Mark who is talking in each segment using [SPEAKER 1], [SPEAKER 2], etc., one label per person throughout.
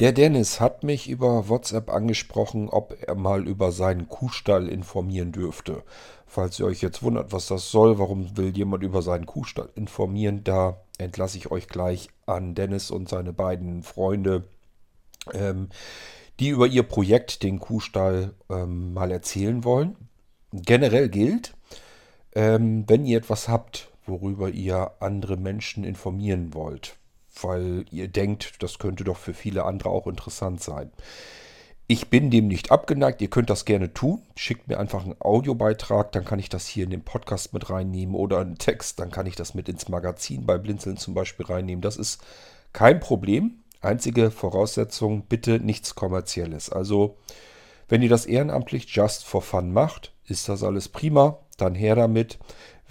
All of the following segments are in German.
[SPEAKER 1] Der Dennis hat mich über WhatsApp angesprochen, ob er mal über seinen Kuhstall informieren dürfte. Falls ihr euch jetzt wundert, was das soll, warum will jemand über seinen Kuhstall informieren, da entlasse ich euch gleich an Dennis und seine beiden Freunde, ähm, die über ihr Projekt, den Kuhstall, ähm, mal erzählen wollen. Generell gilt, ähm, wenn ihr etwas habt, worüber ihr andere Menschen informieren wollt, weil ihr denkt, das könnte doch für viele andere auch interessant sein. Ich bin dem nicht abgeneigt, ihr könnt das gerne tun. Schickt mir einfach einen Audiobeitrag, dann kann ich das hier in den Podcast mit reinnehmen oder einen Text, dann kann ich das mit ins Magazin bei Blinzeln zum Beispiel reinnehmen. Das ist kein Problem. Einzige Voraussetzung, bitte nichts Kommerzielles. Also, wenn ihr das ehrenamtlich just for fun macht, ist das alles prima, dann her damit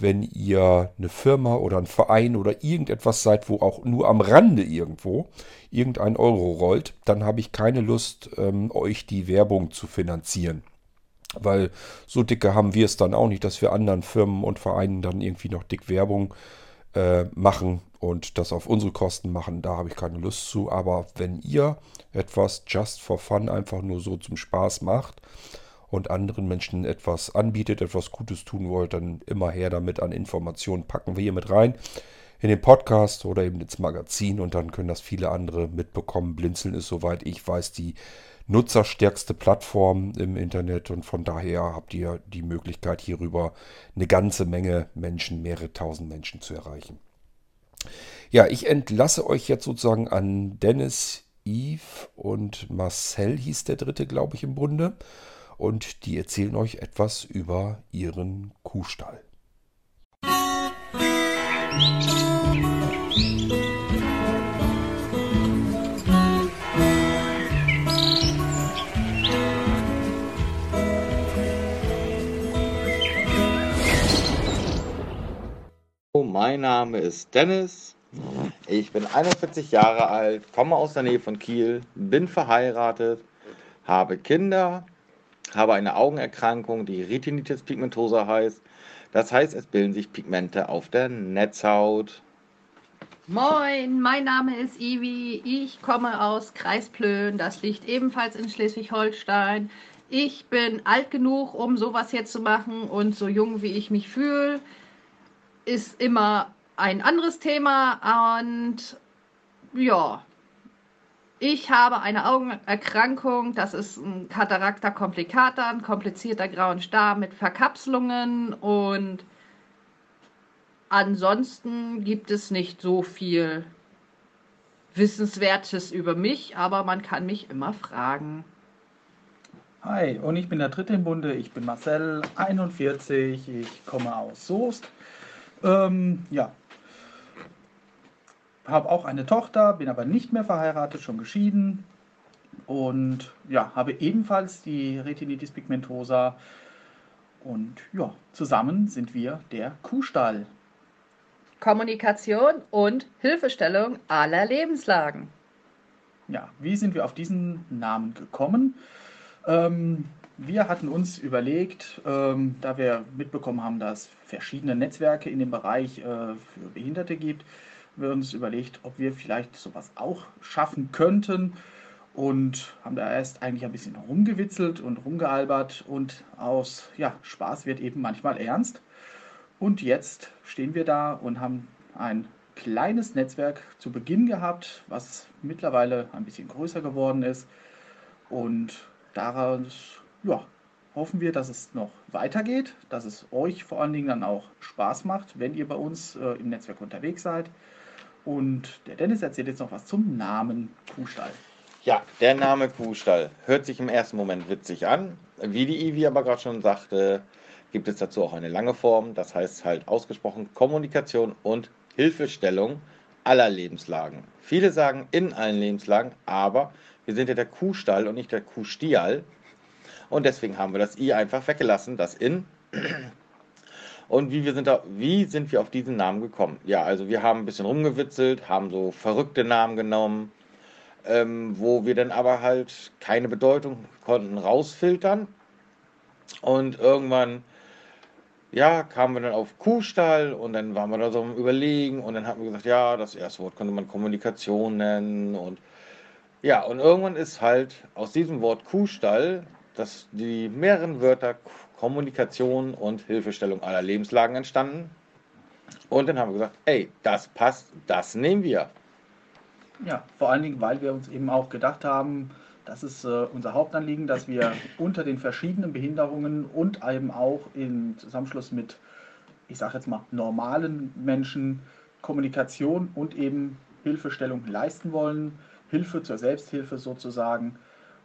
[SPEAKER 1] wenn ihr eine Firma oder ein Verein oder irgendetwas seid, wo auch nur am Rande irgendwo irgendein Euro rollt, dann habe ich keine Lust, ähm, euch die Werbung zu finanzieren. Weil so dicke haben wir es dann auch nicht, dass wir anderen Firmen und Vereinen dann irgendwie noch dick Werbung äh, machen und das auf unsere Kosten machen. Da habe ich keine Lust zu. Aber wenn ihr etwas just for fun einfach nur so zum Spaß macht, und anderen Menschen etwas anbietet, etwas Gutes tun wollt, dann immer her damit an Informationen. Packen wir hier mit rein in den Podcast oder eben ins Magazin und dann können das viele andere mitbekommen. Blinzeln ist, soweit ich weiß, die nutzerstärkste Plattform im Internet und von daher habt ihr die Möglichkeit, hierüber eine ganze Menge Menschen, mehrere tausend Menschen zu erreichen. Ja, ich entlasse euch jetzt sozusagen an Dennis, Yves und Marcel hieß der dritte, glaube ich, im Bunde und die erzählen euch etwas über ihren Kuhstall.
[SPEAKER 2] Mein Name ist Dennis. Ich bin 41 Jahre alt, komme aus der Nähe von Kiel, bin verheiratet, habe Kinder habe eine Augenerkrankung, die Retinitis pigmentosa heißt. Das heißt, es bilden sich Pigmente auf der Netzhaut.
[SPEAKER 3] Moin, mein Name ist Ivi. Ich komme aus Kreisplön. Das liegt ebenfalls in Schleswig-Holstein. Ich bin alt genug, um sowas hier zu machen und so jung wie ich mich fühle, ist immer ein anderes Thema. Und ja, ich habe eine Augenerkrankung, das ist ein Katarakta complicata, ein komplizierter grauen Star mit Verkapselungen und ansonsten gibt es nicht so viel Wissenswertes über mich, aber man kann mich immer fragen.
[SPEAKER 4] Hi, und ich bin der dritte im Bunde. Ich bin Marcel, 41. Ich komme aus Soest. Ähm, ja, habe auch eine Tochter, bin aber nicht mehr verheiratet, schon geschieden und ja, habe ebenfalls die Retinitis pigmentosa und ja, zusammen sind wir der Kuhstall.
[SPEAKER 3] Kommunikation und Hilfestellung aller Lebenslagen.
[SPEAKER 4] Ja, wie sind wir auf diesen Namen gekommen? Ähm, wir hatten uns überlegt, ähm, da wir mitbekommen haben, dass es verschiedene Netzwerke in dem Bereich äh, für Behinderte gibt, wir uns überlegt, ob wir vielleicht sowas auch schaffen könnten und haben da erst eigentlich ein bisschen rumgewitzelt und rumgealbert und aus ja, Spaß wird eben manchmal ernst. Und jetzt stehen wir da und haben ein kleines Netzwerk zu Beginn gehabt, was mittlerweile ein bisschen größer geworden ist. Und daraus ja, hoffen wir, dass es noch weitergeht, dass es euch vor allen Dingen dann auch Spaß macht, wenn ihr bei uns äh, im Netzwerk unterwegs seid. Und der Dennis erzählt jetzt noch was zum Namen Kuhstall.
[SPEAKER 2] Ja, der Name Kuhstall hört sich im ersten Moment witzig an. Wie die Ivi aber gerade schon sagte, gibt es dazu auch eine lange Form. Das heißt halt ausgesprochen Kommunikation und Hilfestellung aller Lebenslagen. Viele sagen in allen Lebenslagen, aber wir sind ja der Kuhstall und nicht der Kuhstial. Und deswegen haben wir das I einfach weggelassen, das in und wie, wir sind da, wie sind wir auf diesen Namen gekommen? Ja, also wir haben ein bisschen rumgewitzelt, haben so verrückte Namen genommen, ähm, wo wir dann aber halt keine Bedeutung konnten rausfiltern. Und irgendwann, ja, kamen wir dann auf Kuhstall und dann waren wir da so am Überlegen und dann haben wir gesagt, ja, das erste Wort könnte man Kommunikation nennen und Ja, und irgendwann ist halt aus diesem Wort Kuhstall, dass die mehreren Wörter Kommunikation und Hilfestellung aller Lebenslagen entstanden. Und dann haben wir gesagt, ey, das passt, das nehmen wir.
[SPEAKER 4] Ja, vor allen Dingen, weil wir uns eben auch gedacht haben, das ist äh, unser Hauptanliegen, dass wir unter den verschiedenen Behinderungen und eben auch im Zusammenschluss mit, ich sage jetzt mal, normalen Menschen Kommunikation und eben Hilfestellung leisten wollen. Hilfe zur Selbsthilfe sozusagen.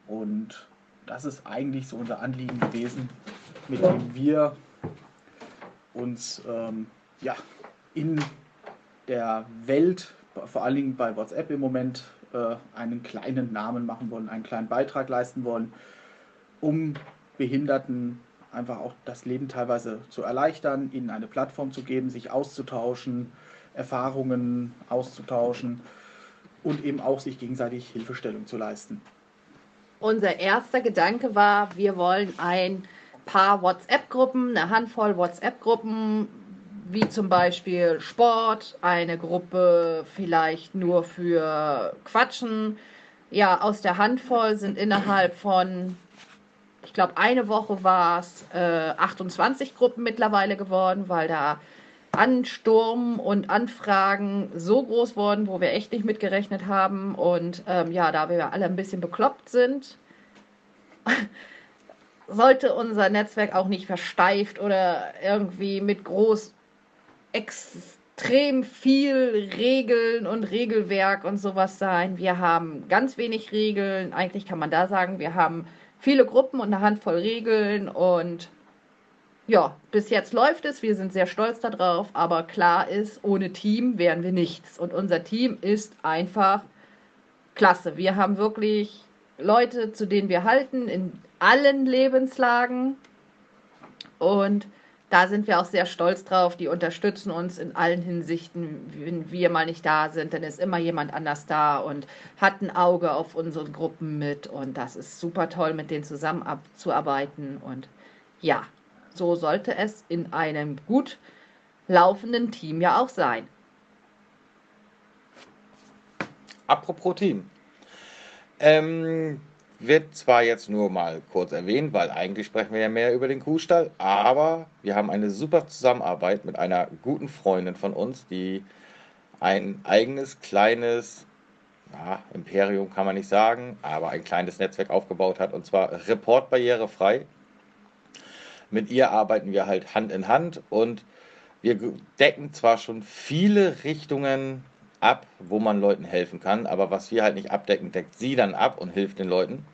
[SPEAKER 4] Und das ist eigentlich so unser Anliegen gewesen, mit dem wir uns ähm, ja, in der Welt, vor allen Dingen bei WhatsApp im Moment, äh, einen kleinen Namen machen wollen, einen kleinen Beitrag leisten wollen, um Behinderten einfach auch das Leben teilweise zu erleichtern, ihnen eine Plattform zu geben, sich auszutauschen, Erfahrungen auszutauschen und eben auch sich gegenseitig Hilfestellung zu leisten.
[SPEAKER 3] Unser erster Gedanke war, wir wollen ein paar WhatsApp-Gruppen, eine Handvoll WhatsApp-Gruppen, wie zum Beispiel Sport, eine Gruppe vielleicht nur für Quatschen. Ja, aus der Handvoll sind innerhalb von, ich glaube, eine Woche war es, äh, 28 Gruppen mittlerweile geworden, weil da Ansturm und Anfragen so groß wurden, wo wir echt nicht mitgerechnet haben. Und ähm, ja, da wir alle ein bisschen bekloppt sind, sollte unser Netzwerk auch nicht versteift oder irgendwie mit groß extrem viel Regeln und Regelwerk und sowas sein. Wir haben ganz wenig Regeln. Eigentlich kann man da sagen, wir haben viele Gruppen und eine Handvoll Regeln und ja, bis jetzt läuft es. Wir sind sehr stolz darauf, aber klar ist, ohne Team wären wir nichts. Und unser Team ist einfach klasse. Wir haben wirklich Leute, zu denen wir halten, in allen Lebenslagen. Und da sind wir auch sehr stolz drauf. Die unterstützen uns in allen Hinsichten. Wenn wir mal nicht da sind, dann ist immer jemand anders da und hat ein Auge auf unsere Gruppen mit. Und das ist super toll, mit denen zusammenzuarbeiten. Und ja, so sollte es in einem gut laufenden Team ja auch sein.
[SPEAKER 2] Apropos Team. Ähm, wird zwar jetzt nur mal kurz erwähnt, weil eigentlich sprechen wir ja mehr über den Kuhstall, aber wir haben eine super Zusammenarbeit mit einer guten Freundin von uns, die ein eigenes kleines ja, Imperium kann man nicht sagen, aber ein kleines Netzwerk aufgebaut hat und zwar Report barrierefrei. Mit ihr arbeiten wir halt Hand in Hand und wir decken zwar schon viele Richtungen ab, wo man Leuten helfen kann, aber was wir halt nicht abdecken, deckt sie dann ab und hilft den Leuten.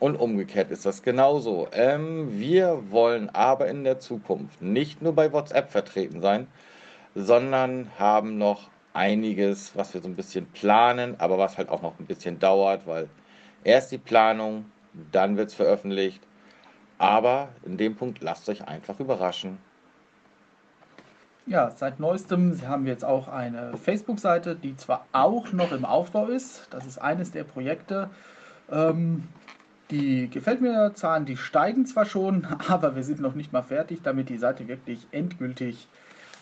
[SPEAKER 2] Und umgekehrt ist das genauso. Ähm, wir wollen aber in der Zukunft nicht nur bei WhatsApp vertreten sein, sondern haben noch einiges, was wir so ein bisschen planen, aber was halt auch noch ein bisschen dauert, weil erst die Planung, dann wird es veröffentlicht aber in dem Punkt lasst euch einfach überraschen.
[SPEAKER 4] Ja, seit neuestem haben wir jetzt auch eine Facebook-Seite, die zwar auch noch im Aufbau ist. Das ist eines der Projekte. Ähm, die gefällt mir, Zahlen, die steigen zwar schon, aber wir sind noch nicht mal fertig, damit die Seite wirklich endgültig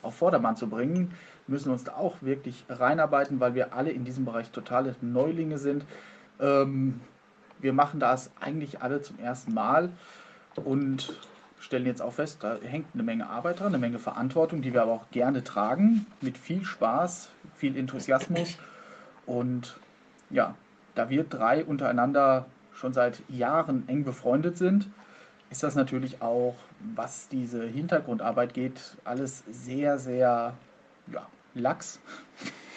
[SPEAKER 4] auf Vordermann zu bringen. Wir müssen uns da auch wirklich reinarbeiten, weil wir alle in diesem Bereich totale Neulinge sind. Ähm, wir machen das eigentlich alle zum ersten Mal und stellen jetzt auch fest, da hängt eine Menge Arbeit dran, eine Menge Verantwortung, die wir aber auch gerne tragen, mit viel Spaß, viel Enthusiasmus. Und ja, da wir drei untereinander schon seit Jahren eng befreundet sind, ist das natürlich auch, was diese Hintergrundarbeit geht, alles sehr, sehr ja, lax.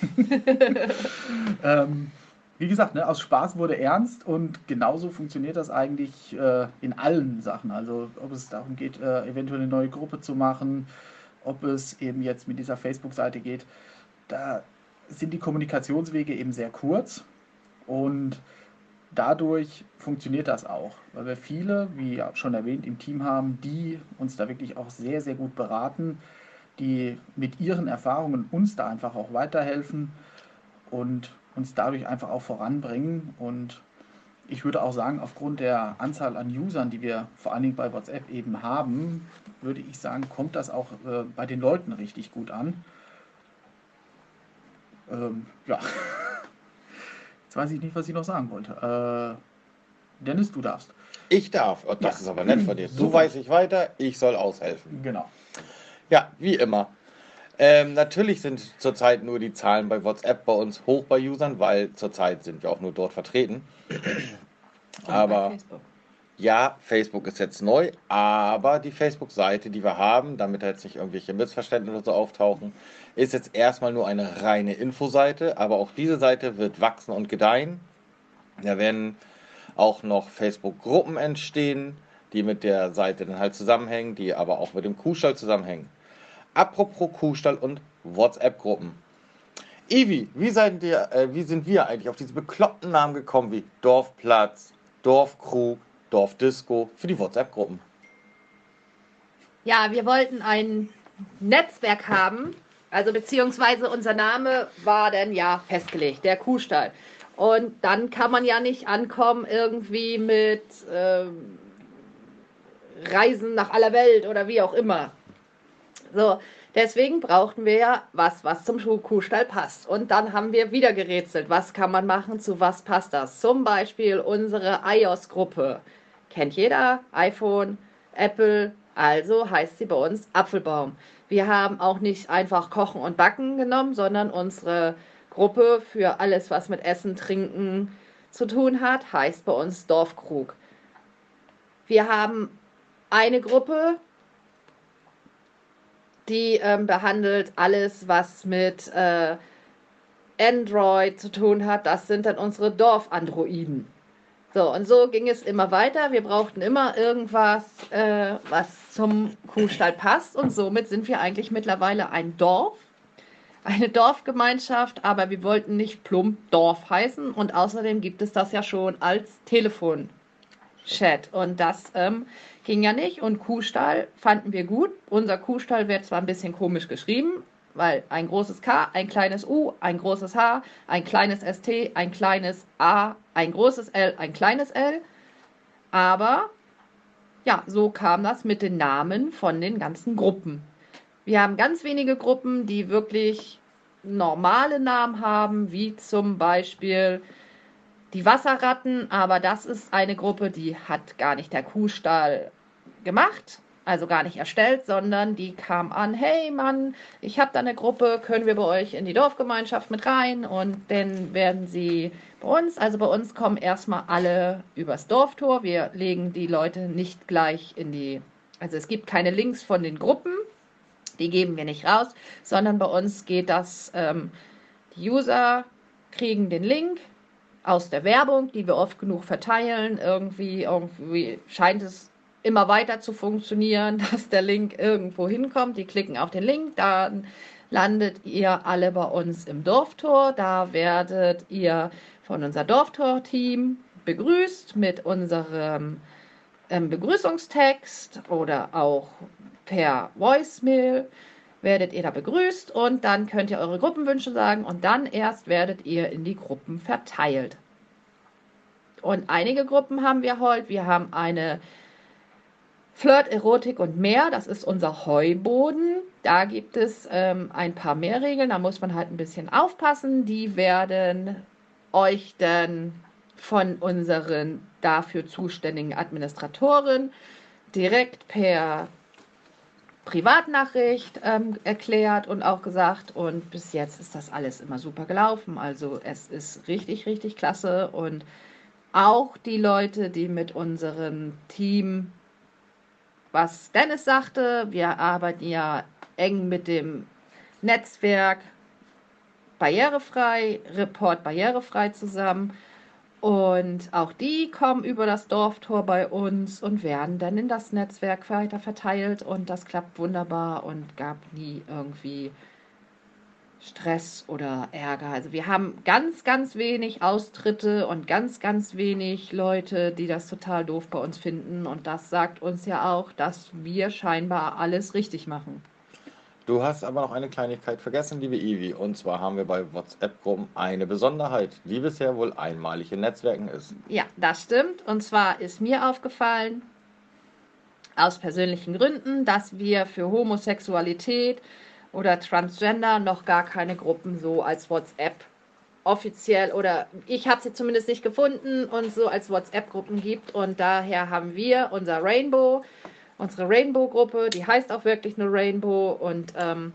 [SPEAKER 4] ähm, wie gesagt, ne, aus Spaß wurde ernst und genauso funktioniert das eigentlich äh, in allen Sachen. Also ob es darum geht, äh, eventuell eine neue Gruppe zu machen, ob es eben jetzt mit dieser Facebook-Seite geht, da sind die Kommunikationswege eben sehr kurz und dadurch funktioniert das auch, weil wir viele, wie schon erwähnt, im Team haben, die uns da wirklich auch sehr, sehr gut beraten, die mit ihren Erfahrungen uns da einfach auch weiterhelfen und uns dadurch einfach auch voranbringen. Und ich würde auch sagen, aufgrund der Anzahl an Usern, die wir vor allen Dingen bei WhatsApp eben haben, würde ich sagen, kommt das auch äh, bei den Leuten richtig gut an. Ähm, ja. Jetzt weiß ich nicht, was ich noch sagen wollte. Äh, Dennis, du darfst.
[SPEAKER 2] Ich darf. Oh, das
[SPEAKER 4] Ja.
[SPEAKER 2] ist aber nett von dir. Du
[SPEAKER 4] Super.
[SPEAKER 2] weiß ich weiter, ich soll aushelfen.
[SPEAKER 4] Genau.
[SPEAKER 2] Ja, wie immer. Ähm, natürlich sind zurzeit nur die Zahlen bei WhatsApp bei uns hoch bei Usern, weil zurzeit sind wir auch nur dort vertreten. Aber
[SPEAKER 3] Facebook.
[SPEAKER 2] ja, Facebook ist jetzt neu, aber die Facebook-Seite, die wir haben, damit da jetzt nicht irgendwelche Missverständnisse so auftauchen, ist jetzt erstmal nur eine reine Infoseite, aber auch diese Seite wird wachsen und gedeihen. Da werden auch noch Facebook-Gruppen entstehen, die mit der Seite dann halt zusammenhängen, die aber auch mit dem Kuhstall zusammenhängen. Apropos Kuhstall und WhatsApp-Gruppen. Ivi, wie, ihr, äh, wie sind wir eigentlich auf diese bekloppten Namen gekommen wie Dorfplatz, Dorfkrug, Dorfdisco für die WhatsApp-Gruppen?
[SPEAKER 3] Ja, wir wollten ein Netzwerk haben, also beziehungsweise unser Name war dann ja festgelegt, der Kuhstall. Und dann kann man ja nicht ankommen irgendwie mit ähm, Reisen nach aller Welt oder wie auch immer. So, deswegen brauchten wir ja was, was zum Kuhstall passt. Und dann haben wir wieder gerätselt, was kann man machen, zu was passt das. Zum Beispiel unsere iOS-Gruppe. Kennt jeder, iPhone, Apple, also heißt sie bei uns Apfelbaum. Wir haben auch nicht einfach Kochen und Backen genommen, sondern unsere Gruppe für alles, was mit Essen, Trinken zu tun hat, heißt bei uns Dorfkrug. Wir haben eine Gruppe, die ähm, behandelt alles, was mit äh, Android zu tun hat. Das sind dann unsere Dorfandroiden. So, und so ging es immer weiter. Wir brauchten immer irgendwas, äh, was zum Kuhstall passt. Und somit sind wir eigentlich mittlerweile ein Dorf, eine Dorfgemeinschaft, aber wir wollten nicht plump Dorf heißen. Und außerdem gibt es das ja schon als Telefonchat. Und das ähm, ging ja nicht. Und Kuhstall fanden wir gut. Unser Kuhstall wird zwar ein bisschen komisch geschrieben, weil ein großes K, ein kleines U, ein großes H, ein kleines ST, ein kleines A, ein großes L, ein kleines L. Aber ja, so kam das mit den Namen von den ganzen Gruppen. Wir haben ganz wenige Gruppen, die wirklich normale Namen haben, wie zum Beispiel die Wasserratten, aber das ist eine Gruppe, die hat gar nicht der Kuhstall gemacht, also gar nicht erstellt, sondern die kam an, hey Mann, ich habe da eine Gruppe, können wir bei euch in die Dorfgemeinschaft mit rein? Und dann werden sie bei uns, also bei uns kommen erstmal alle übers Dorftor, wir legen die Leute nicht gleich in die, also es gibt keine Links von den Gruppen, die geben wir nicht raus, sondern bei uns geht das, ähm, die User kriegen den Link, aus der Werbung, die wir oft genug verteilen. Irgendwie, irgendwie scheint es immer weiter zu funktionieren, dass der Link irgendwo hinkommt. Die klicken auf den Link, dann landet ihr alle bei uns im Dorftor. Da werdet ihr von unser Dorftor-Team begrüßt mit unserem ähm, Begrüßungstext oder auch per Voicemail werdet ihr da begrüßt und dann könnt ihr eure Gruppenwünsche sagen und dann erst werdet ihr in die Gruppen verteilt. Und einige Gruppen haben wir heute. Wir haben eine Flirt, Erotik und mehr. Das ist unser Heuboden. Da gibt es ähm, ein paar mehr Regeln. Da muss man halt ein bisschen aufpassen. Die werden euch dann von unseren dafür zuständigen Administratoren direkt per Privatnachricht ähm, erklärt und auch gesagt. Und bis jetzt ist das alles immer super gelaufen. Also es ist richtig, richtig klasse. Und auch die Leute, die mit unserem Team, was Dennis sagte, wir arbeiten ja eng mit dem Netzwerk barrierefrei, Report barrierefrei zusammen. Und auch die kommen über das Dorftor bei uns und werden dann in das Netzwerk weiter verteilt. Und das klappt wunderbar und gab nie irgendwie Stress oder Ärger. Also wir haben ganz, ganz wenig Austritte und ganz, ganz wenig Leute, die das total doof bei uns finden. Und das sagt uns ja auch, dass wir scheinbar alles richtig machen.
[SPEAKER 2] Du hast aber noch eine Kleinigkeit vergessen, liebe Ivi. Und zwar haben wir bei WhatsApp-Gruppen eine Besonderheit, die bisher wohl einmalig in Netzwerken ist.
[SPEAKER 3] Ja, das stimmt. Und zwar ist mir aufgefallen, aus persönlichen Gründen, dass wir für Homosexualität oder Transgender noch gar keine Gruppen so als WhatsApp offiziell oder ich habe sie zumindest nicht gefunden und so als WhatsApp-Gruppen gibt. Und daher haben wir unser Rainbow, unsere Rainbow-Gruppe, die heißt auch wirklich nur Rainbow und ähm,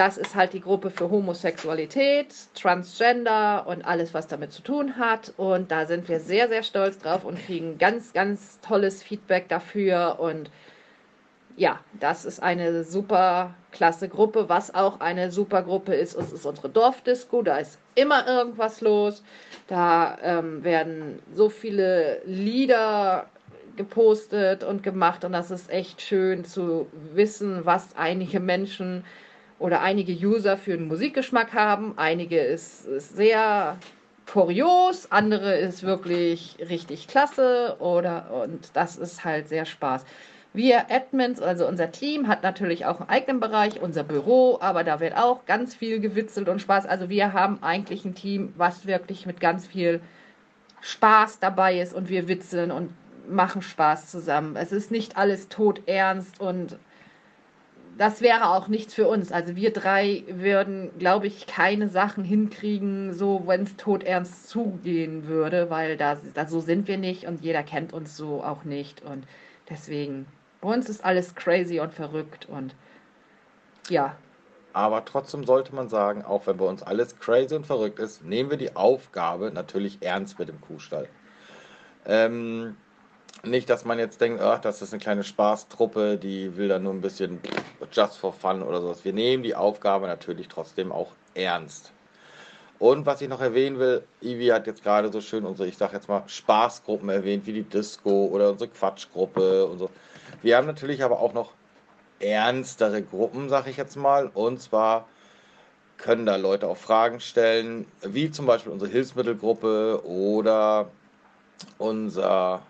[SPEAKER 3] das ist halt die Gruppe für Homosexualität, Transgender und alles, was damit zu tun hat. Und da sind wir sehr, sehr stolz drauf und kriegen ganz, ganz tolles Feedback dafür. Und ja, das ist eine super klasse Gruppe. Was auch eine super Gruppe ist, ist, ist unsere Dorfdisco. Da ist immer irgendwas los. Da ähm, werden so viele Lieder gepostet und gemacht und das ist echt schön zu wissen, was einige Menschen oder einige User für einen Musikgeschmack haben. Einige ist, ist sehr kurios, andere ist wirklich richtig klasse oder und das ist halt sehr Spaß. Wir Admins, also unser Team, hat natürlich auch einen eigenen Bereich, unser Büro, aber da wird auch ganz viel gewitzelt und Spaß. Also wir haben eigentlich ein Team, was wirklich mit ganz viel Spaß dabei ist und wir witzeln und machen Spaß zusammen. Es ist nicht alles tot ernst und das wäre auch nichts für uns. Also wir drei würden, glaube ich, keine Sachen hinkriegen, so wenn es todernst zugehen würde, weil da, da so sind wir nicht und jeder kennt uns so auch nicht. Und deswegen, bei uns ist alles crazy und verrückt und ja.
[SPEAKER 2] Aber trotzdem sollte man sagen, auch wenn bei uns alles crazy und verrückt ist, nehmen wir die Aufgabe natürlich ernst mit dem Kuhstall. Ähm, nicht, dass man jetzt denkt, ach, das ist eine kleine Spaßtruppe, die will da nur ein bisschen just for fun oder sowas. Wir nehmen die Aufgabe natürlich trotzdem auch ernst. Und was ich noch erwähnen will, Ivi hat jetzt gerade so schön unsere, ich sag jetzt mal, Spaßgruppen erwähnt, wie die Disco oder unsere Quatschgruppe und so. Wir haben natürlich aber auch noch ernstere Gruppen, sag ich jetzt mal. Und zwar können da Leute auch Fragen stellen, wie zum Beispiel unsere Hilfsmittelgruppe oder unser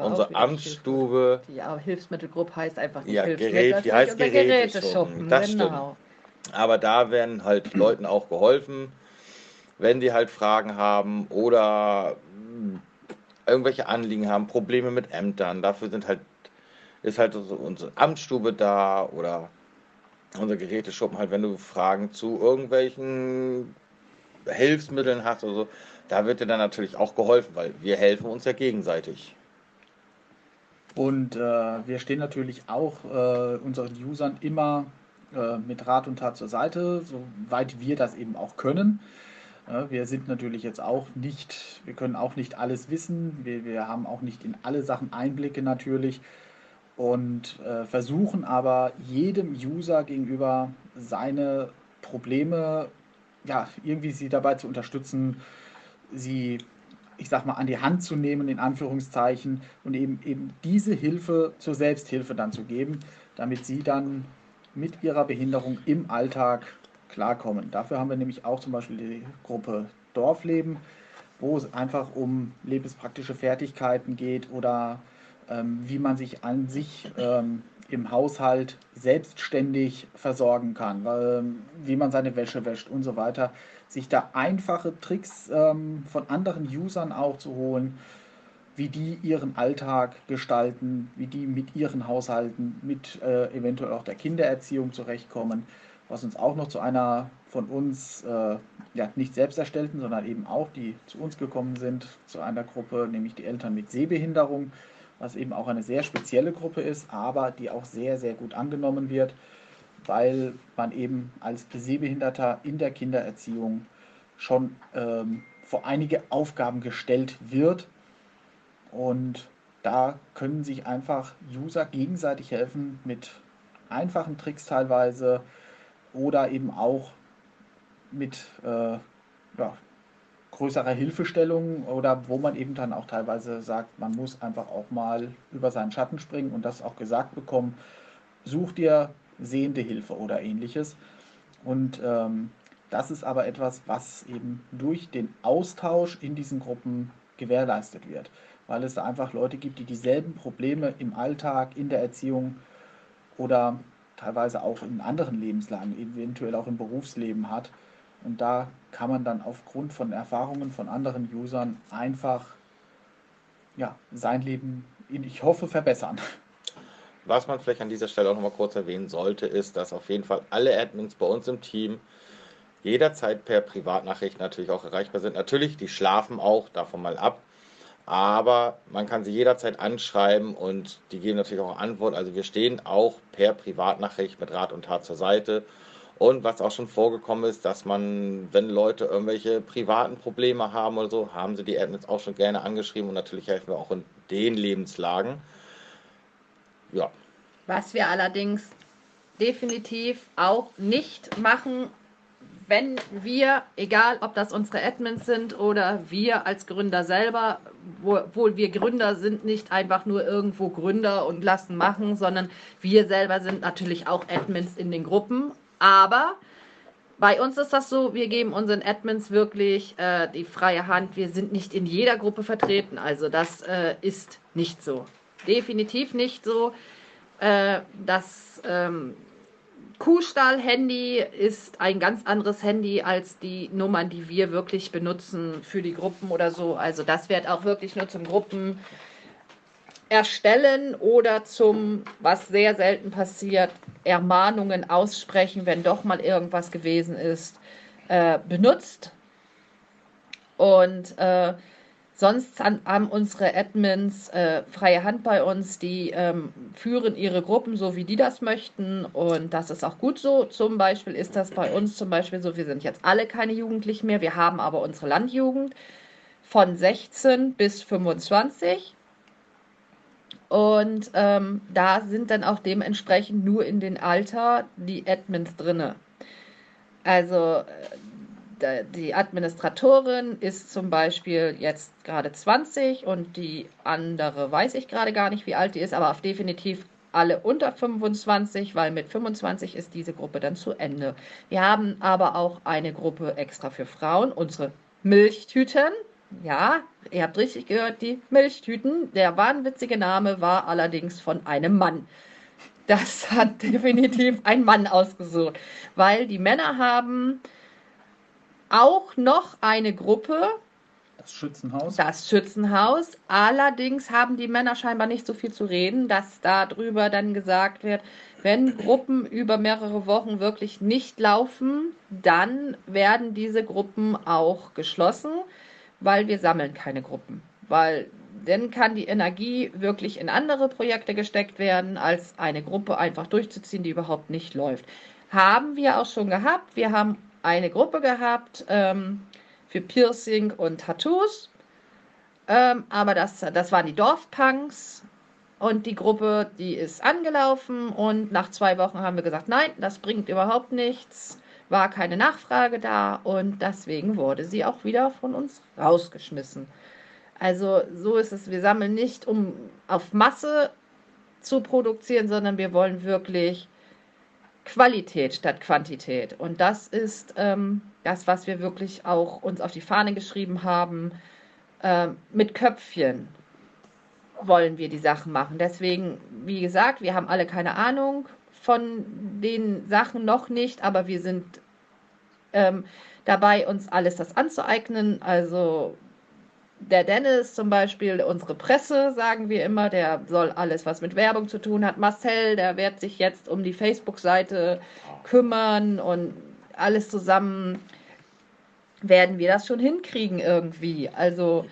[SPEAKER 2] unsere Amtsstube.
[SPEAKER 3] Die ja, Hilfsmittelgruppe heißt einfach nicht
[SPEAKER 2] Ja, Gerät- die heißt Geräteschuppen, das
[SPEAKER 3] genau.
[SPEAKER 2] Aber da werden halt Leuten auch geholfen, wenn die halt Fragen haben oder irgendwelche Anliegen haben, Probleme mit Ämtern. Dafür sind halt, ist halt so unsere Amtsstube da oder unser Geräteschuppen halt, wenn du Fragen zu irgendwelchen Hilfsmitteln hast oder so, da wird dir dann natürlich auch geholfen, weil wir helfen uns ja gegenseitig.
[SPEAKER 4] Und äh, wir stehen natürlich auch äh, unseren Usern immer äh, mit Rat und Tat zur Seite, soweit wir das eben auch können. Äh, wir sind natürlich jetzt auch nicht, wir können auch nicht alles wissen, wir, wir haben auch nicht in alle Sachen Einblicke natürlich und äh, versuchen aber jedem User gegenüber seine Probleme, ja, irgendwie sie dabei zu unterstützen, sie, ich sag mal, an die Hand zu nehmen, in Anführungszeichen, und eben, eben diese Hilfe zur Selbsthilfe dann zu geben, damit sie dann mit ihrer Behinderung im Alltag klarkommen. Dafür haben wir nämlich auch zum Beispiel die Gruppe Dorfleben, wo es einfach um lebenspraktische Fertigkeiten geht oder ähm, wie man sich an sich ähm, im Haushalt selbstständig versorgen kann, weil, wie man seine Wäsche wäscht und so weiter. Sich da einfache Tricks ähm, von anderen Usern auch zu holen, wie die ihren Alltag gestalten, wie die mit ihren Haushalten, mit äh, eventuell auch der Kindererziehung zurechtkommen, was uns auch noch zu einer von uns, äh, ja nicht selbst erstellten, sondern eben auch die zu uns gekommen sind, zu einer Gruppe, nämlich die Eltern mit Sehbehinderung, was eben auch eine sehr spezielle Gruppe ist, aber die auch sehr, sehr gut angenommen wird, weil man eben als Sehbehinderter in der Kindererziehung schon ähm, vor einige Aufgaben gestellt wird. Und da können sich einfach User gegenseitig helfen mit einfachen Tricks teilweise oder eben auch mit äh, ja, größerer Hilfestellung oder wo man eben dann auch teilweise sagt, man muss einfach auch mal über seinen Schatten springen und das auch gesagt bekommen, such dir sehende Hilfe oder ähnliches. Und ähm, das ist aber etwas, was eben durch den Austausch in diesen Gruppen gewährleistet wird, weil es da einfach Leute gibt, die dieselben Probleme im Alltag, in der Erziehung oder teilweise auch in anderen Lebenslagen, eventuell auch im Berufsleben hat. Und da kann man dann aufgrund von Erfahrungen von anderen Usern einfach ja, sein Leben, ich hoffe, verbessern.
[SPEAKER 2] Was man vielleicht an dieser Stelle auch nochmal kurz erwähnen sollte, ist, dass auf jeden Fall alle Admins bei uns im Team jederzeit per Privatnachricht natürlich auch erreichbar sind. Natürlich, die schlafen auch, davon mal ab. Aber man kann sie jederzeit anschreiben und die geben natürlich auch Antwort. Also wir stehen auch per Privatnachricht mit Rat und Tat zur Seite. Und was auch schon vorgekommen ist, dass man, wenn Leute irgendwelche privaten Probleme haben oder so, haben sie die Admins auch schon gerne angeschrieben und natürlich helfen wir auch in den Lebenslagen.
[SPEAKER 3] Ja. Was wir allerdings definitiv auch nicht machen, wenn wir, egal ob das unsere Admins sind oder wir als Gründer selber, obwohl wir Gründer sind, nicht einfach nur irgendwo Gründer und lassen machen, sondern wir selber sind natürlich auch Admins in den Gruppen aber bei uns ist das so, wir geben unseren Admins wirklich äh, die freie Hand. Wir sind nicht in jeder Gruppe vertreten. Also das äh, ist nicht so. Definitiv nicht so. Äh, das ähm, Kuhstall-Handy ist ein ganz anderes Handy als die Nummern, die wir wirklich benutzen für die Gruppen oder so. Also das wird auch wirklich nur zum Gruppen erstellen oder zum, was sehr selten passiert, Ermahnungen aussprechen, wenn doch mal irgendwas gewesen ist, äh, benutzt. Und äh, sonst haben unsere Admins äh, freie Hand bei uns, die ähm, führen ihre Gruppen so, wie die das möchten. Und das ist auch gut so. Zum Beispiel ist das bei uns zum Beispiel so, wir sind jetzt alle keine Jugendlichen mehr, wir haben aber unsere Landjugend von 16 bis 25. Und ähm, da sind dann auch dementsprechend nur in den Alter die Admins drinne. Also äh, die Administratorin ist zum Beispiel jetzt gerade 20 und die andere weiß ich gerade gar nicht, wie alt die ist, aber auf definitiv alle unter 25, weil mit 25 ist diese Gruppe dann zu Ende. Wir haben aber auch eine Gruppe extra für Frauen, unsere Milchtüten. Ja, ihr habt richtig gehört, die Milchtüten. Der wahnwitzige Name war allerdings von einem Mann. Das hat definitiv ein Mann ausgesucht, weil die Männer haben auch noch eine Gruppe.
[SPEAKER 4] Das Schützenhaus.
[SPEAKER 3] Das Schützenhaus. Allerdings haben die Männer scheinbar nicht so viel zu reden, dass darüber dann gesagt wird, wenn Gruppen über mehrere Wochen wirklich nicht laufen, dann werden diese Gruppen auch geschlossen weil wir sammeln keine Gruppen. Weil dann kann die Energie wirklich in andere Projekte gesteckt werden, als eine Gruppe einfach durchzuziehen, die überhaupt nicht läuft. Haben wir auch schon gehabt. Wir haben eine Gruppe gehabt ähm, für Piercing und Tattoos. Ähm, aber das, das waren die Dorfpunks. Und die Gruppe, die ist angelaufen. Und nach zwei Wochen haben wir gesagt, nein, das bringt überhaupt nichts war keine Nachfrage da und deswegen wurde sie auch wieder von uns rausgeschmissen. Also so ist es, wir sammeln nicht, um auf Masse zu produzieren, sondern wir wollen wirklich Qualität statt Quantität. Und das ist ähm, das, was wir wirklich auch uns auf die Fahne geschrieben haben. Ähm, mit Köpfchen wollen wir die Sachen machen. Deswegen, wie gesagt, wir haben alle keine Ahnung von den Sachen noch nicht, aber wir sind ähm, dabei, uns alles das anzueignen. Also der Dennis zum Beispiel, unsere Presse, sagen wir immer, der soll alles, was mit Werbung zu tun hat. Marcel, der wird sich jetzt um die Facebook-Seite kümmern und alles zusammen werden wir das schon hinkriegen irgendwie. Also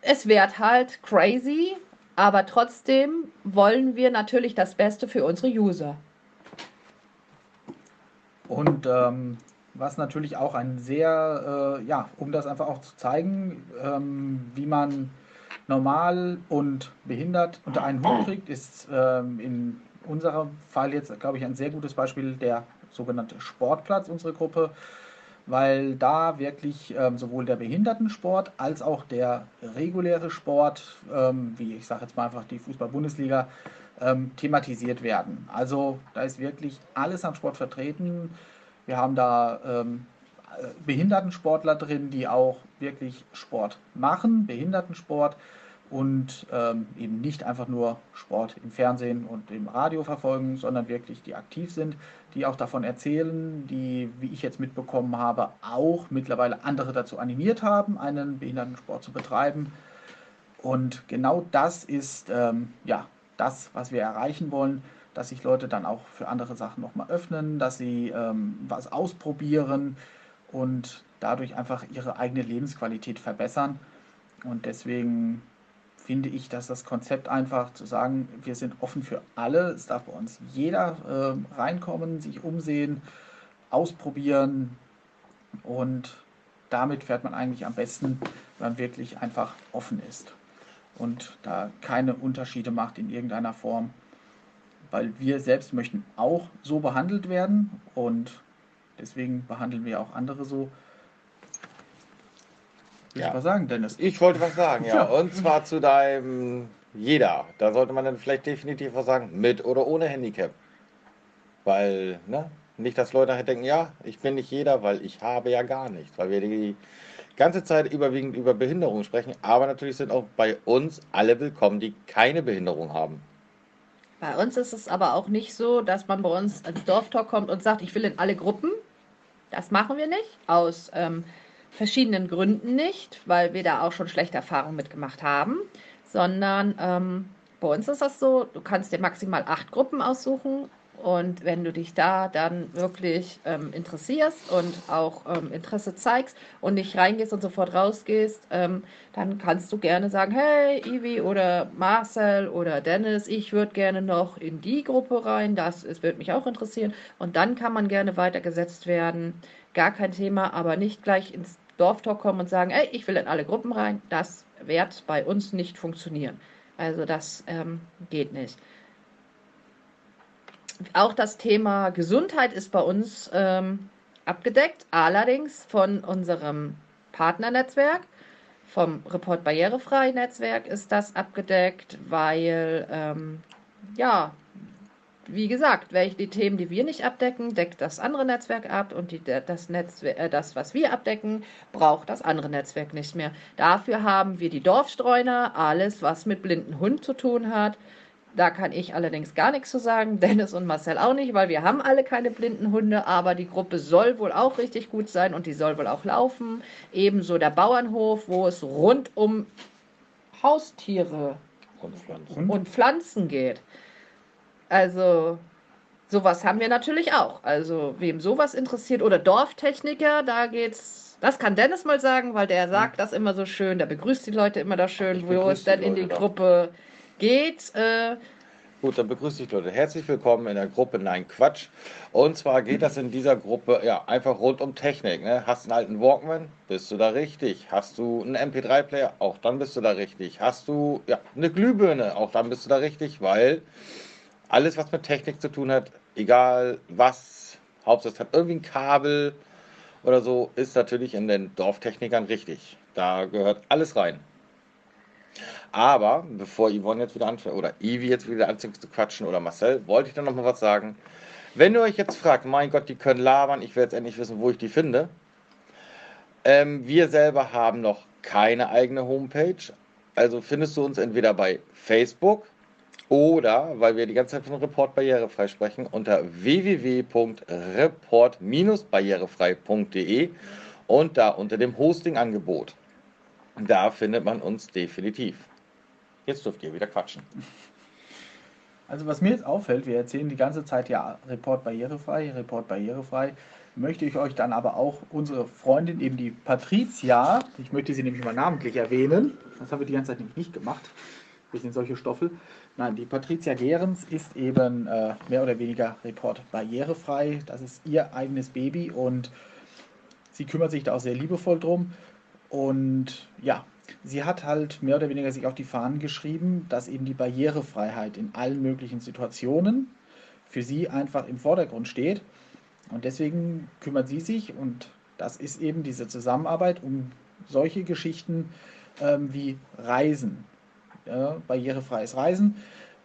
[SPEAKER 3] es wird halt crazy, aber trotzdem wollen wir natürlich das Beste für unsere User.
[SPEAKER 4] Und ähm, was natürlich auch ein sehr, äh, ja, um das einfach auch zu zeigen, ähm, wie man normal und behindert unter einen Hut kriegt, ist ähm, in unserem Fall jetzt, glaube ich, ein sehr gutes Beispiel der sogenannte Sportplatz, unsere Gruppe weil da wirklich ähm, sowohl der Behindertensport als auch der reguläre Sport, ähm, wie ich sage jetzt mal einfach die Fußball-Bundesliga, ähm, thematisiert werden. Also da ist wirklich alles am Sport vertreten. Wir haben da ähm, Behindertensportler drin, die auch wirklich Sport machen, Behindertensport und ähm, eben nicht einfach nur Sport im Fernsehen und im Radio verfolgen, sondern wirklich die aktiv sind, die auch davon erzählen, die, wie ich jetzt mitbekommen habe, auch mittlerweile andere dazu animiert haben, einen Behindertensport zu betreiben. Und genau das ist ähm, ja das, was wir erreichen wollen, dass sich Leute dann auch für andere Sachen nochmal öffnen, dass sie ähm, was ausprobieren und dadurch einfach ihre eigene Lebensqualität verbessern. Und deswegen finde ich, dass das Konzept einfach zu sagen, wir sind offen für alle, es darf bei uns jeder äh, reinkommen, sich umsehen, ausprobieren und damit fährt man eigentlich am besten, wenn man wirklich einfach offen ist und da keine Unterschiede macht in irgendeiner Form, weil wir selbst möchten auch so behandelt werden und deswegen behandeln wir auch andere so.
[SPEAKER 2] Willst ja. was sagen, Dennis? Ich wollte was sagen, ja. ja. Und zwar zu deinem jeder. Da sollte man dann vielleicht definitiv was sagen, mit oder ohne Handicap. Weil, ne? Nicht, dass Leute nachher denken, ja, ich bin nicht jeder, weil ich habe ja gar nichts. Weil wir die ganze Zeit überwiegend über Behinderung sprechen. Aber natürlich sind auch bei uns alle willkommen, die keine Behinderung haben.
[SPEAKER 3] Bei uns ist es aber auch nicht so, dass man bei uns ins Dorftalk kommt und sagt, ich will in alle Gruppen. Das machen wir nicht. Aus ähm, verschiedenen Gründen nicht, weil wir da auch schon schlechte Erfahrungen mitgemacht haben, sondern ähm, bei uns ist das so, du kannst dir maximal acht Gruppen aussuchen und wenn du dich da dann wirklich ähm, interessierst und auch ähm, Interesse zeigst und nicht reingehst und sofort rausgehst, ähm, dann kannst du gerne sagen, hey, Ivi oder Marcel oder Dennis, ich würde gerne noch in die Gruppe rein, das würde mich auch interessieren. Und dann kann man gerne weitergesetzt werden. Gar kein Thema, aber nicht gleich ins Dorftalk kommen und sagen, ey, ich will in alle Gruppen rein, das wird bei uns nicht funktionieren. Also das ähm, geht nicht. Auch das Thema Gesundheit ist bei uns ähm, abgedeckt, allerdings von unserem Partnernetzwerk, vom Report Barrierefrei Netzwerk ist das abgedeckt, weil ähm, ja, wie gesagt, welche die Themen, die wir nicht abdecken, deckt das andere Netzwerk ab und die, das, Netzwerk, äh, das, was wir abdecken, braucht das andere Netzwerk nicht mehr. Dafür haben wir die Dorfstreuner, alles, was mit blinden Hund zu tun hat. Da kann ich allerdings gar nichts zu sagen, Dennis und Marcel auch nicht, weil wir haben alle keine blinden Hunde, aber die Gruppe soll wohl auch richtig gut sein und die soll wohl auch laufen. Ebenso der Bauernhof, wo es rund um Haustiere und Pflanzen, und Pflanzen geht. Also sowas haben wir natürlich auch. Also wem sowas interessiert oder Dorftechniker, da geht's. Das kann Dennis mal sagen, weil der sagt das immer so schön, der begrüßt die Leute immer da schön, wo es dann in die. Gruppe geht. Äh,
[SPEAKER 2] Gut, dann begrüße ich Leute. Herzlich willkommen in der Gruppe Nein Quatsch. Und zwar geht das in dieser Gruppe ja einfach rund um Technik. Ne? Hast du einen alten Walkman? Bist du da richtig. Hast du einen MP3-Player? Auch dann bist du da richtig. Hast du ja, eine Glühbirne? Auch dann bist du da richtig, weil alles, was mit Technik zu tun hat, egal was, Hauptsache es hat irgendwie ein Kabel oder so, ist natürlich in den Dorftechnikern richtig. Da gehört alles rein. Aber bevor Yvonne jetzt wieder anfängt, oder Ivi jetzt wieder anfängt zu quatschen, oder Marcel, wollte ich dann noch mal was sagen. Wenn ihr euch jetzt fragt, mein Gott, die können labern, ich will jetzt endlich wissen, wo ich die finde. Ähm, wir selber haben noch keine eigene Homepage. Also findest du uns entweder bei Facebook, oder, weil wir die ganze Zeit von Report barrierefrei sprechen, unter www.report-barrierefrei.de und da unter dem Hosting-Angebot. Da findet man uns definitiv. Jetzt dürft ihr wieder quatschen.
[SPEAKER 4] Also was mir jetzt auffällt, wir erzählen die ganze Zeit ja Report barrierefrei, Report barrierefrei. Möchte ich euch dann aber auch unsere Freundin, eben die Patricia, ich möchte sie nämlich mal namentlich erwähnen, das haben wir die ganze Zeit nämlich nicht gemacht, wir sind solche Stoffel, Nein, die Patricia Gehrens ist eben äh, mehr oder weniger Report barrierefrei. Das ist ihr eigenes Baby und sie kümmert sich da auch sehr liebevoll drum. Und ja, sie hat halt mehr oder weniger sich auf die Fahnen geschrieben, dass eben die Barrierefreiheit in allen möglichen Situationen für sie einfach im Vordergrund steht. Und deswegen kümmert sie sich und das ist eben diese Zusammenarbeit um solche Geschichten ähm, wie Reisen ja, barrierefreies Reisen.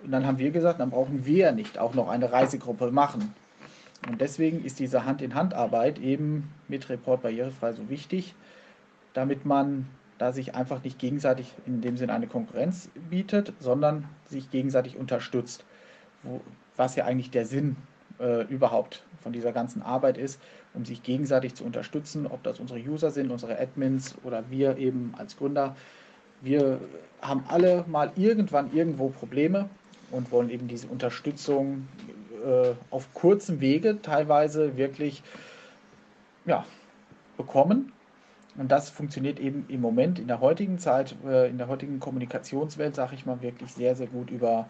[SPEAKER 4] Und dann haben wir gesagt, dann brauchen wir nicht auch noch eine Reisegruppe machen. Und deswegen ist diese Hand-in-Hand-Arbeit eben mit Report barrierefrei so wichtig, damit man da sich einfach nicht gegenseitig in dem Sinne eine Konkurrenz bietet, sondern sich gegenseitig unterstützt. Wo, was ja eigentlich der Sinn äh, überhaupt von dieser ganzen Arbeit ist, um sich gegenseitig zu unterstützen, ob das unsere User sind, unsere Admins oder wir eben als Gründer wir haben alle mal irgendwann irgendwo Probleme und wollen eben diese Unterstützung äh, auf kurzem Wege teilweise wirklich ja, bekommen. Und das funktioniert eben im Moment in der heutigen Zeit, äh, in der heutigen Kommunikationswelt, sage ich mal, wirklich sehr, sehr gut über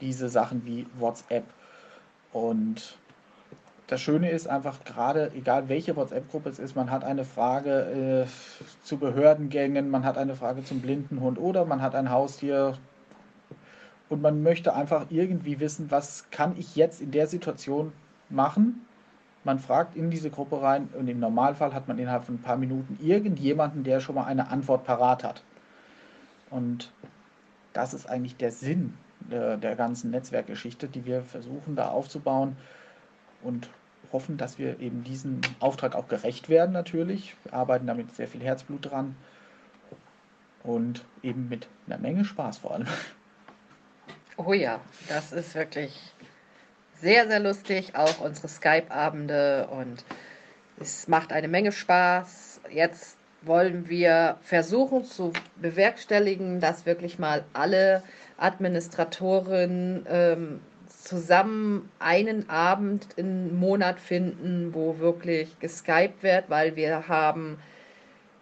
[SPEAKER 4] diese Sachen wie WhatsApp. Und das Schöne ist einfach gerade, egal welche WhatsApp-Gruppe es ist, man hat eine Frage äh, zu Behördengängen, man hat eine Frage zum Blindenhund oder man hat ein Haustier und man möchte einfach irgendwie wissen, was kann ich jetzt in der Situation machen. Man fragt in diese Gruppe rein und im Normalfall hat man innerhalb von ein paar Minuten irgendjemanden, der schon mal eine Antwort parat hat. Und das ist eigentlich der Sinn der, der ganzen Netzwerkgeschichte, die wir versuchen da aufzubauen und hoffen, dass wir eben diesem Auftrag auch gerecht werden natürlich. Wir arbeiten damit sehr viel Herzblut dran und eben mit einer Menge Spaß vor allem.
[SPEAKER 3] Oh ja, das ist wirklich sehr, sehr lustig. Auch unsere Skype-Abende und es macht eine Menge Spaß. Jetzt wollen wir versuchen zu bewerkstelligen, dass wirklich mal alle Administratoren ähm, zusammen einen Abend im Monat finden, wo wirklich geskypt wird, weil wir haben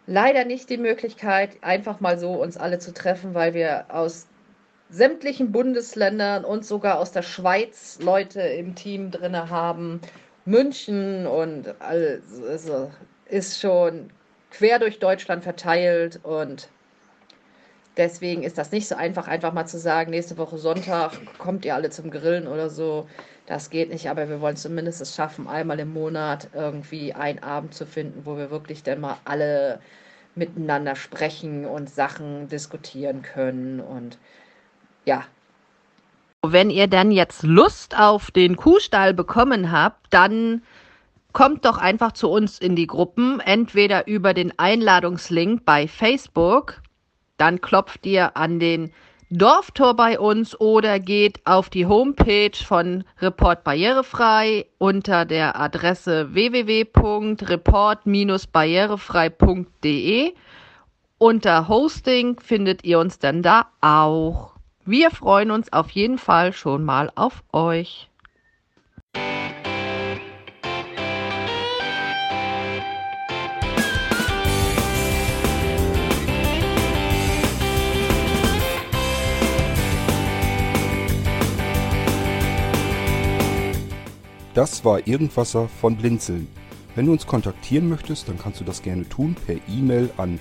[SPEAKER 3] leider nicht die Möglichkeit, einfach mal so uns alle zu treffen, weil wir aus sämtlichen Bundesländern und sogar aus der Schweiz Leute im Team drin haben. München und also ist schon quer durch Deutschland verteilt und Deswegen ist das nicht so einfach, einfach mal zu sagen, nächste Woche Sonntag kommt ihr alle zum Grillen oder so. Das geht nicht, aber wir wollen zumindest es schaffen, einmal im Monat irgendwie einen Abend zu finden, wo wir wirklich dann mal alle miteinander sprechen und Sachen diskutieren können und ja. Wenn ihr dann jetzt Lust auf den Kuhstall bekommen habt, dann kommt doch einfach zu uns in die Gruppen, entweder über den Einladungslink bei Facebook dann klopft ihr an den Dorftor bei uns oder geht auf die Homepage von Report Barrierefrei unter der Adresse www.report-barrierefrei.de. Unter Hosting findet ihr uns dann da auch. Wir freuen uns auf jeden Fall schon mal auf euch.
[SPEAKER 1] Das war Irgendwasser von Blinzeln. Wenn du uns kontaktieren möchtest, dann kannst du das gerne tun per E-Mail an